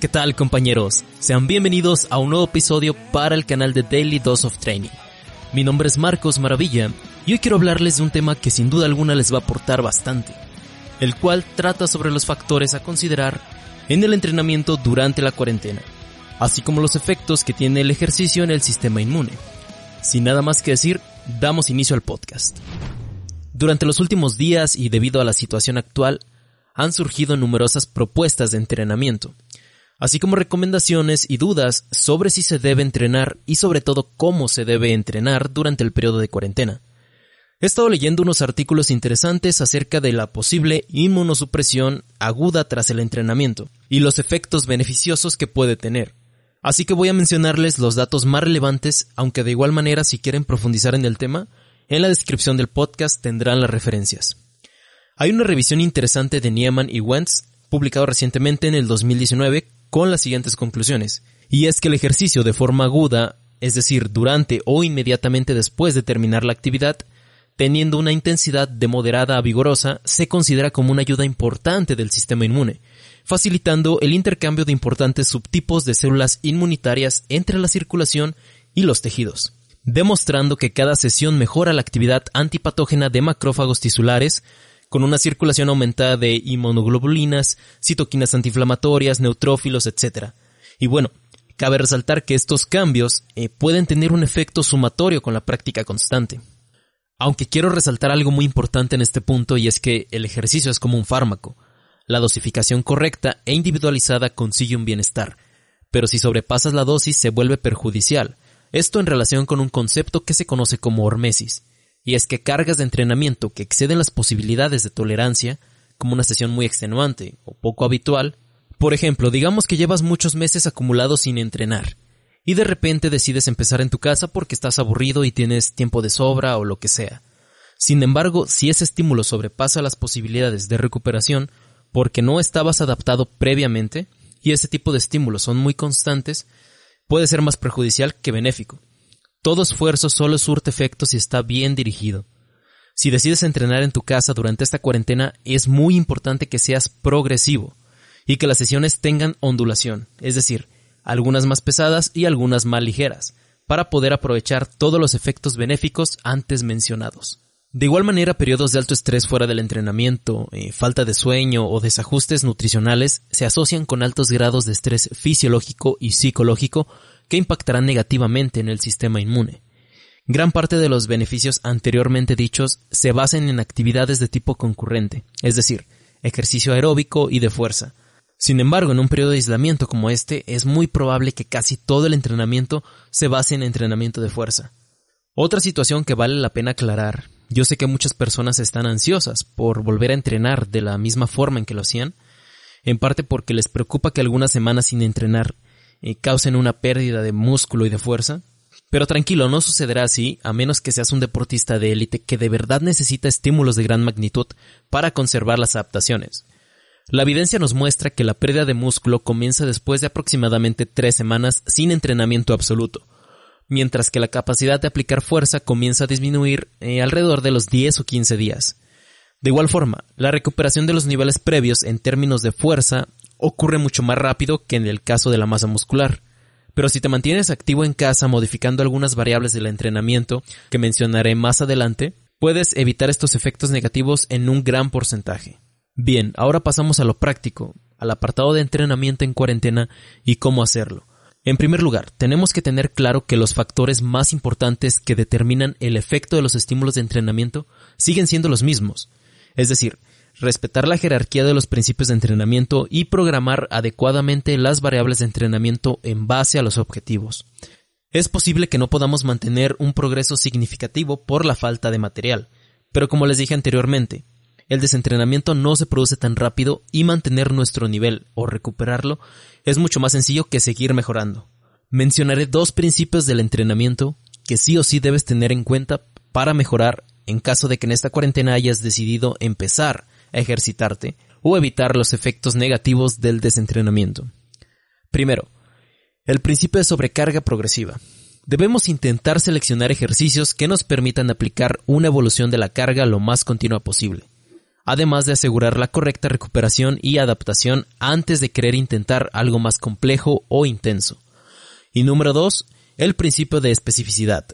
¿Qué tal compañeros? Sean bienvenidos a un nuevo episodio para el canal de Daily Dose of Training. Mi nombre es Marcos Maravilla y hoy quiero hablarles de un tema que sin duda alguna les va a aportar bastante, el cual trata sobre los factores a considerar en el entrenamiento durante la cuarentena, así como los efectos que tiene el ejercicio en el sistema inmune. Sin nada más que decir, damos inicio al podcast. Durante los últimos días y debido a la situación actual, han surgido numerosas propuestas de entrenamiento, así como recomendaciones y dudas sobre si se debe entrenar y sobre todo cómo se debe entrenar durante el periodo de cuarentena. He estado leyendo unos artículos interesantes acerca de la posible inmunosupresión aguda tras el entrenamiento y los efectos beneficiosos que puede tener. Así que voy a mencionarles los datos más relevantes, aunque de igual manera si quieren profundizar en el tema, en la descripción del podcast tendrán las referencias. Hay una revisión interesante de Nieman y Wentz, publicado recientemente en el 2019, con las siguientes conclusiones. Y es que el ejercicio de forma aguda, es decir, durante o inmediatamente después de terminar la actividad, teniendo una intensidad de moderada a vigorosa, se considera como una ayuda importante del sistema inmune, facilitando el intercambio de importantes subtipos de células inmunitarias entre la circulación y los tejidos, demostrando que cada sesión mejora la actividad antipatógena de macrófagos tisulares, con una circulación aumentada de inmunoglobulinas, citoquinas antiinflamatorias, neutrófilos, etc. Y bueno, cabe resaltar que estos cambios eh, pueden tener un efecto sumatorio con la práctica constante. Aunque quiero resaltar algo muy importante en este punto y es que el ejercicio es como un fármaco. La dosificación correcta e individualizada consigue un bienestar, pero si sobrepasas la dosis se vuelve perjudicial. Esto en relación con un concepto que se conoce como hormesis, y es que cargas de entrenamiento que exceden las posibilidades de tolerancia, como una sesión muy extenuante o poco habitual, por ejemplo, digamos que llevas muchos meses acumulados sin entrenar, y de repente decides empezar en tu casa porque estás aburrido y tienes tiempo de sobra o lo que sea. Sin embargo, si ese estímulo sobrepasa las posibilidades de recuperación porque no estabas adaptado previamente, y ese tipo de estímulos son muy constantes, puede ser más perjudicial que benéfico. Todo esfuerzo solo surte efecto si está bien dirigido. Si decides entrenar en tu casa durante esta cuarentena, es muy importante que seas progresivo y que las sesiones tengan ondulación, es decir, algunas más pesadas y algunas más ligeras, para poder aprovechar todos los efectos benéficos antes mencionados. De igual manera, periodos de alto estrés fuera del entrenamiento, eh, falta de sueño o desajustes nutricionales se asocian con altos grados de estrés fisiológico y psicológico que impactarán negativamente en el sistema inmune. Gran parte de los beneficios anteriormente dichos se basan en actividades de tipo concurrente, es decir, ejercicio aeróbico y de fuerza. Sin embargo, en un periodo de aislamiento como este, es muy probable que casi todo el entrenamiento se base en entrenamiento de fuerza. Otra situación que vale la pena aclarar, yo sé que muchas personas están ansiosas por volver a entrenar de la misma forma en que lo hacían, en parte porque les preocupa que algunas semanas sin entrenar eh, causen una pérdida de músculo y de fuerza. Pero tranquilo, no sucederá así, a menos que seas un deportista de élite que de verdad necesita estímulos de gran magnitud para conservar las adaptaciones. La evidencia nos muestra que la pérdida de músculo comienza después de aproximadamente tres semanas sin entrenamiento absoluto, mientras que la capacidad de aplicar fuerza comienza a disminuir eh, alrededor de los 10 o 15 días. De igual forma, la recuperación de los niveles previos en términos de fuerza ocurre mucho más rápido que en el caso de la masa muscular. Pero si te mantienes activo en casa modificando algunas variables del entrenamiento que mencionaré más adelante, puedes evitar estos efectos negativos en un gran porcentaje. Bien, ahora pasamos a lo práctico, al apartado de entrenamiento en cuarentena y cómo hacerlo. En primer lugar, tenemos que tener claro que los factores más importantes que determinan el efecto de los estímulos de entrenamiento siguen siendo los mismos. Es decir, respetar la jerarquía de los principios de entrenamiento y programar adecuadamente las variables de entrenamiento en base a los objetivos. Es posible que no podamos mantener un progreso significativo por la falta de material, Pero como les dije anteriormente, el desentrenamiento no se produce tan rápido y mantener nuestro nivel o recuperarlo es mucho más sencillo que seguir mejorando. Mencionaré dos principios del entrenamiento que sí o sí debes tener en cuenta para mejorar en caso de que en esta cuarentena hayas decidido empezar ejercitarte o evitar los efectos negativos del desentrenamiento. Primero, el principio de sobrecarga progresiva. Debemos intentar seleccionar ejercicios que nos permitan aplicar una evolución de la carga lo más continua posible, además de asegurar la correcta recuperación y adaptación antes de querer intentar algo más complejo o intenso. Y número dos, el principio de especificidad.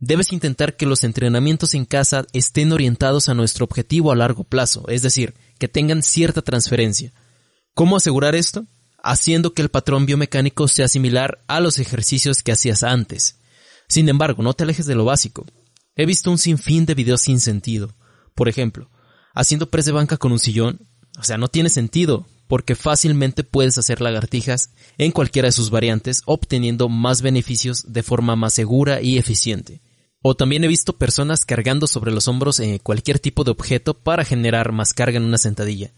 Debes intentar que los entrenamientos en casa estén orientados a nuestro objetivo a largo plazo, es decir, que tengan cierta transferencia. ¿Cómo asegurar esto? Haciendo que el patrón biomecánico sea similar a los ejercicios que hacías antes. Sin embargo, no te alejes de lo básico. He visto un sinfín de videos sin sentido. Por ejemplo, haciendo press de banca con un sillón. O sea, no tiene sentido, porque fácilmente puedes hacer lagartijas en cualquiera de sus variantes, obteniendo más beneficios de forma más segura y eficiente. O también he visto personas cargando sobre los hombros eh, cualquier tipo de objeto para generar más carga en una sentadilla.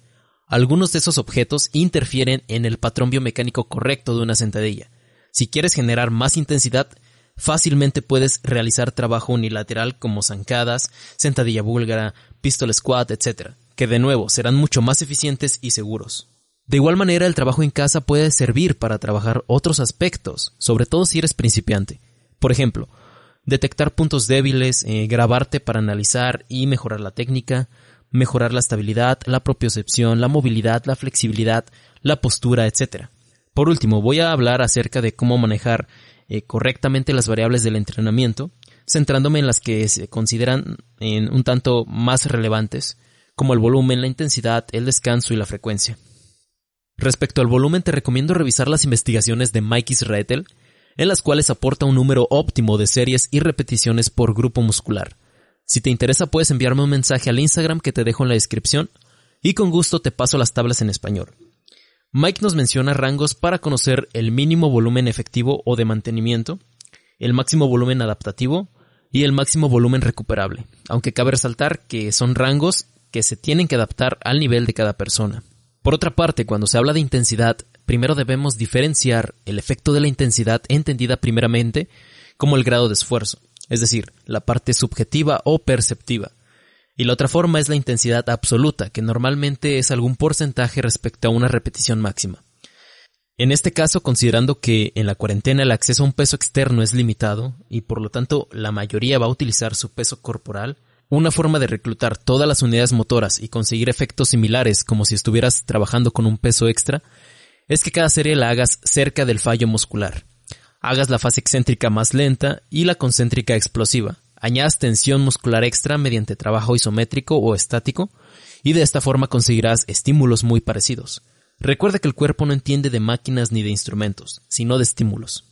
Algunos de esos objetos interfieren en el patrón biomecánico correcto de una sentadilla. Si quieres generar más intensidad, fácilmente puedes realizar trabajo unilateral como zancadas, sentadilla búlgara, pistol squat, etc., que de nuevo serán mucho más eficientes y seguros. De igual manera, el trabajo en casa puede servir para trabajar otros aspectos, sobre todo si eres principiante. Por ejemplo, detectar puntos débiles, eh, grabarte para analizar y mejorar la técnica, mejorar la estabilidad, la propiocepción, la movilidad, la flexibilidad, la postura, etc. Por último, voy a hablar acerca de cómo manejar eh, correctamente las variables del entrenamiento, centrándome en las que se consideran un tanto más relevantes, como el volumen, la intensidad, el descanso y la frecuencia. Respecto al volumen, te recomiendo revisar las investigaciones de Mike Israetel, en las cuales aporta un número óptimo de series y repeticiones por grupo muscular. Si te interesa, puedes enviarme un mensaje al Instagram que te dejo en la descripción y con gusto te paso las tablas en español. Mike nos menciona rangos para conocer el mínimo volumen efectivo o de mantenimiento, el máximo volumen adaptativo y el máximo volumen recuperable, aunque cabe resaltar que son rangos que se tienen que adaptar al nivel de cada persona. Por otra parte, cuando se habla de intensidad, primero debemos diferenciar el efecto de la intensidad entendida primeramente como el grado de esfuerzo, es decir, la parte subjetiva o perceptiva. Y la otra forma es la intensidad absoluta, que normalmente es algún porcentaje respecto a una repetición máxima. En este caso, considerando que en la cuarentena el acceso a un peso externo es limitado y por lo tanto la mayoría va a utilizar su peso corporal, una forma de reclutar todas las unidades motoras y conseguir efectos similares como si estuvieras trabajando con un peso extra es que cada serie la hagas cerca del fallo muscular. Hagas la fase excéntrica más lenta y la concéntrica explosiva. Añadas tensión muscular extra mediante trabajo isométrico o estático y de esta forma conseguirás estímulos muy parecidos. Recuerda que el cuerpo no entiende de máquinas ni de instrumentos, sino de estímulos.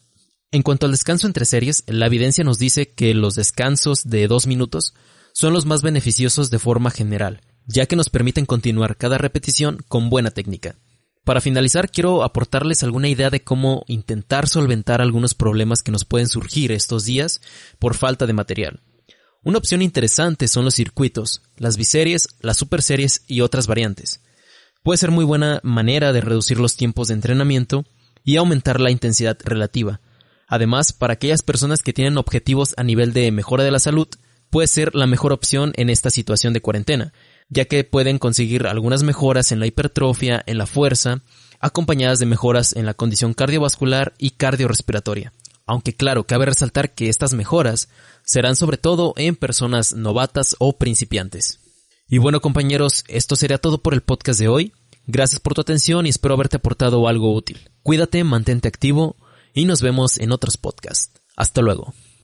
En cuanto al descanso entre series, la evidencia nos dice que los descansos de dos minutos son los más beneficiosos de forma general, ya que nos permiten continuar cada repetición con buena técnica. Para finalizar, quiero aportarles alguna idea de cómo intentar solventar algunos problemas que nos pueden surgir estos días por falta de material. Una opción interesante son los circuitos, las biseries, las superseries y otras variantes. Puede ser muy buena manera de reducir los tiempos de entrenamiento y aumentar la intensidad relativa. Además, para aquellas personas que tienen objetivos a nivel de mejora de la salud, puede ser la mejor opción en esta situación de cuarentena, ya que pueden conseguir algunas mejoras en la hipertrofia, en la fuerza, acompañadas de mejoras en la condición cardiovascular y cardiorrespiratoria. Aunque claro, cabe resaltar que estas mejoras serán sobre todo en personas novatas o principiantes. Y bueno compañeros, esto sería todo por el podcast de hoy. Gracias por tu atención y espero haberte aportado algo útil. Cuídate, mantente activo y nos vemos en otros podcasts. Hasta luego.